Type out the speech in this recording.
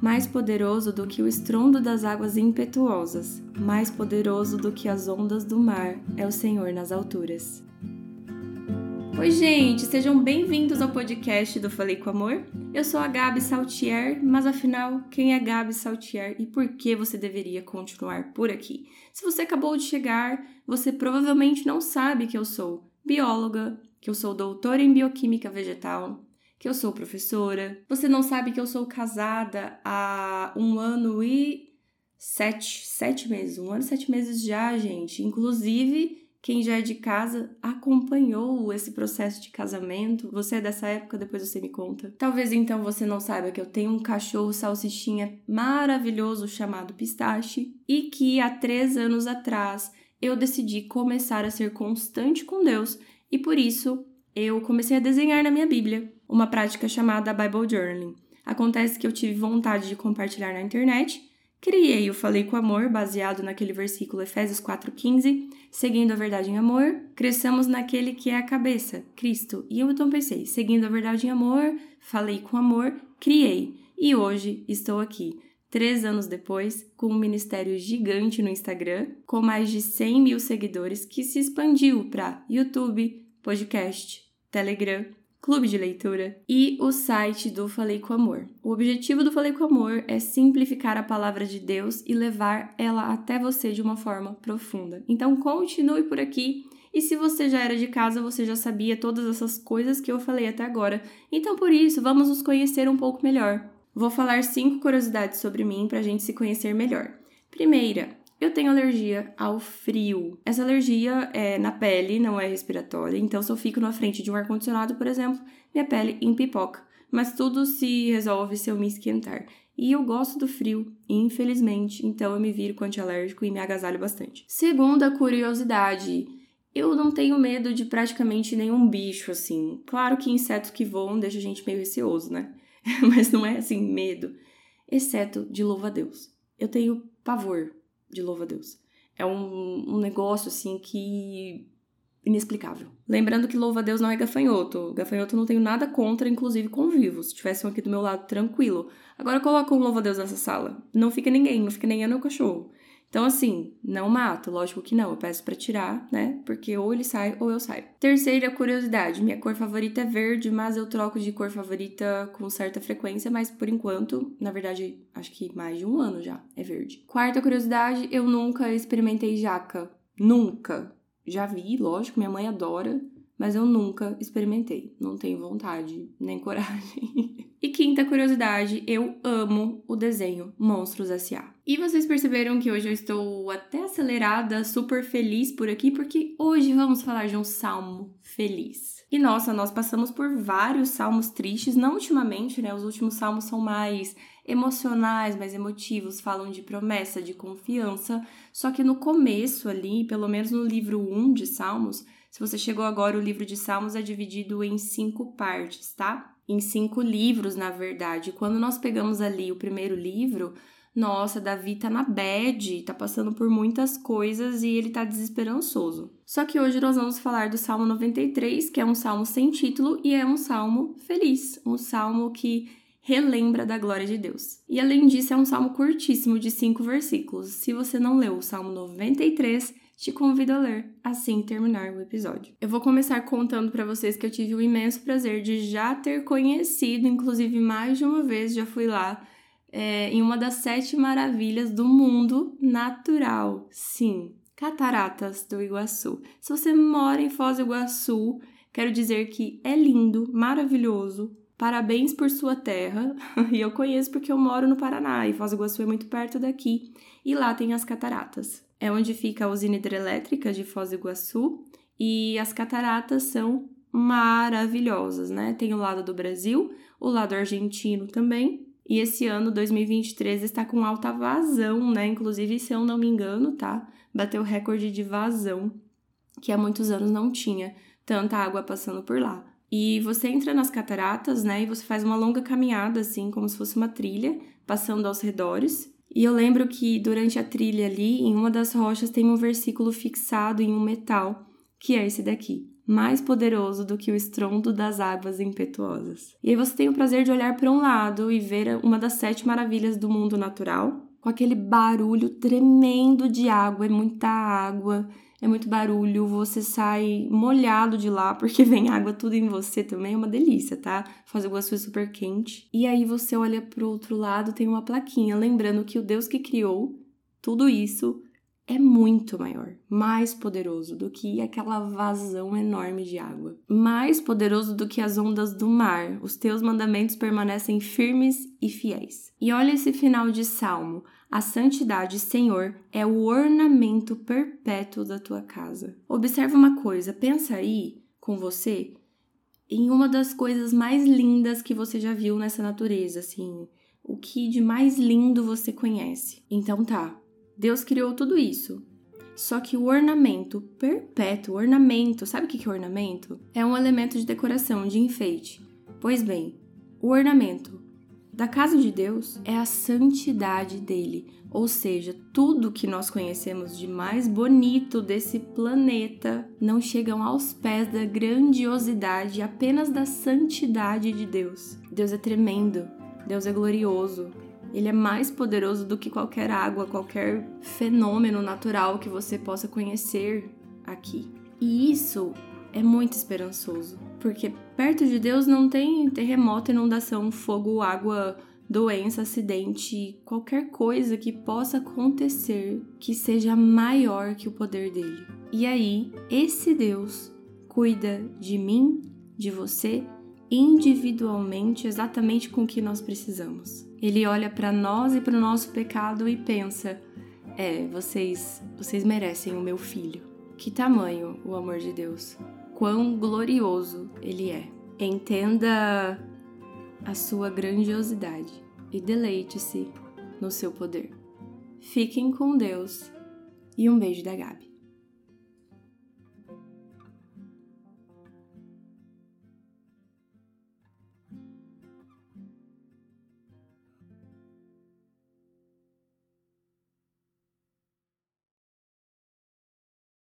mais poderoso do que o estrondo das águas impetuosas, mais poderoso do que as ondas do mar, é o Senhor nas alturas. Oi, gente, sejam bem-vindos ao podcast do Falei com Amor. Eu sou a Gabi Saltier, mas afinal, quem é Gabi Saltier e por que você deveria continuar por aqui? Se você acabou de chegar, você provavelmente não sabe que eu sou bióloga, que eu sou doutora em bioquímica vegetal, que eu sou professora. Você não sabe que eu sou casada há um ano e sete, sete meses, um ano e sete meses já, gente. Inclusive, quem já é de casa acompanhou esse processo de casamento. Você é dessa época, depois você me conta. Talvez então você não saiba que eu tenho um cachorro salsichinha maravilhoso chamado Pistache e que há três anos atrás eu decidi começar a ser constante com Deus e por isso eu comecei a desenhar na minha Bíblia, uma prática chamada Bible Journaling. Acontece que eu tive vontade de compartilhar na internet, criei o Falei com Amor, baseado naquele versículo Efésios 4,15, seguindo a verdade em amor, cresçamos naquele que é a cabeça, Cristo. E eu então pensei, seguindo a verdade em amor, falei com amor, criei. E hoje estou aqui, três anos depois, com um ministério gigante no Instagram, com mais de 100 mil seguidores, que se expandiu para YouTube, podcast, Telegram, clube de leitura e o site do Falei com Amor. O objetivo do Falei com Amor é simplificar a palavra de Deus e levar ela até você de uma forma profunda. Então continue por aqui. E se você já era de casa, você já sabia todas essas coisas que eu falei até agora. Então, por isso, vamos nos conhecer um pouco melhor. Vou falar cinco curiosidades sobre mim para a gente se conhecer melhor. Primeira, eu tenho alergia ao frio. Essa alergia é na pele, não é respiratória. Então, se eu fico na frente de um ar-condicionado, por exemplo, minha pele empipoca. Mas tudo se resolve se eu me esquentar. E eu gosto do frio, infelizmente, então eu me viro com antialérgico e me agasalho bastante. Segunda curiosidade. Eu não tenho medo de praticamente nenhum bicho, assim. Claro que insetos que voam deixa a gente meio receoso, né? Mas não é assim, medo. Exceto de louva-a-Deus. Eu tenho pavor de louva a Deus. É um, um negócio assim que inexplicável. Lembrando que louva a Deus não é gafanhoto. Gafanhoto não tenho nada contra, inclusive convivo. Se tivessem aqui do meu lado, tranquilo. Agora coloca um louva a Deus nessa sala. Não fica ninguém, não fica nem eu nem o cachorro. Então, assim, não mato, lógico que não. Eu peço para tirar, né? Porque ou ele sai ou eu saio. Terceira curiosidade: minha cor favorita é verde, mas eu troco de cor favorita com certa frequência, mas por enquanto, na verdade, acho que mais de um ano já é verde. Quarta curiosidade: eu nunca experimentei jaca. Nunca. Já vi, lógico, minha mãe adora, mas eu nunca experimentei. Não tenho vontade nem coragem. e quinta curiosidade: eu amo o desenho Monstros S.A. E vocês perceberam que hoje eu estou até acelerada, super feliz por aqui, porque hoje vamos falar de um salmo feliz. E nossa, nós passamos por vários salmos tristes, não ultimamente, né? Os últimos salmos são mais emocionais, mais emotivos, falam de promessa, de confiança. Só que no começo ali, pelo menos no livro 1 de Salmos, se você chegou agora, o livro de Salmos é dividido em cinco partes, tá? Em cinco livros, na verdade. Quando nós pegamos ali o primeiro livro, nossa, Davi tá na bad, tá passando por muitas coisas e ele tá desesperançoso. Só que hoje nós vamos falar do Salmo 93, que é um salmo sem título e é um salmo feliz, um salmo que relembra da glória de Deus. E além disso, é um salmo curtíssimo de cinco versículos. Se você não leu o Salmo 93, te convido a ler assim terminar o episódio. Eu vou começar contando para vocês que eu tive o imenso prazer de já ter conhecido, inclusive mais de uma vez já fui lá, é, em uma das sete maravilhas do mundo natural. Sim, Cataratas do Iguaçu. Se você mora em Foz do Iguaçu, quero dizer que é lindo, maravilhoso. Parabéns por sua terra. e eu conheço porque eu moro no Paraná e Foz do Iguaçu é muito perto daqui. E lá tem as cataratas é onde fica a usina hidrelétrica de Foz do Iguaçu e as cataratas são maravilhosas, né? Tem o lado do Brasil, o lado argentino também. E esse ano, 2023, está com alta vazão, né? Inclusive, se eu não me engano, tá? Bateu recorde de vazão, que há muitos anos não tinha tanta água passando por lá. E você entra nas cataratas, né? E você faz uma longa caminhada, assim, como se fosse uma trilha, passando aos redores. E eu lembro que durante a trilha ali, em uma das rochas tem um versículo fixado em um metal, que é esse daqui. mais poderoso do que o estrondo das águas impetuosas. E aí você tem o prazer de olhar para um lado e ver uma das sete maravilhas do mundo natural, com aquele barulho tremendo de água, é muita água, é muito barulho, você sai molhado de lá porque vem água tudo em você também, é uma delícia, tá? Faz o gosto super quente. E aí você olha pro outro lado, tem uma plaquinha lembrando que o Deus que criou tudo isso é muito maior, mais poderoso do que aquela vazão enorme de água, mais poderoso do que as ondas do mar. Os teus mandamentos permanecem firmes e fiéis. E olha esse final de salmo. A santidade, Senhor, é o ornamento perpétuo da tua casa. Observa uma coisa, pensa aí com você em uma das coisas mais lindas que você já viu nessa natureza, assim, o que de mais lindo você conhece. Então tá, Deus criou tudo isso. Só que o ornamento perpétuo, ornamento, sabe o que é ornamento? É um elemento de decoração, de enfeite. Pois bem, o ornamento da casa de Deus é a santidade dele, ou seja, tudo que nós conhecemos de mais bonito desse planeta não chegam aos pés da grandiosidade apenas da santidade de Deus. Deus é tremendo, Deus é glorioso, ele é mais poderoso do que qualquer água, qualquer fenômeno natural que você possa conhecer aqui. E isso é muito esperançoso, porque perto de Deus não tem terremoto, inundação, fogo, água, doença, acidente, qualquer coisa que possa acontecer que seja maior que o poder dele. E aí, esse Deus cuida de mim, de você individualmente exatamente com o que nós precisamos. Ele olha para nós e para o nosso pecado e pensa: "É, vocês, vocês merecem o meu filho". Que tamanho o amor de Deus. Quão glorioso ele é. Entenda a sua grandiosidade e deleite-se no seu poder. Fiquem com Deus e um beijo da Gabi.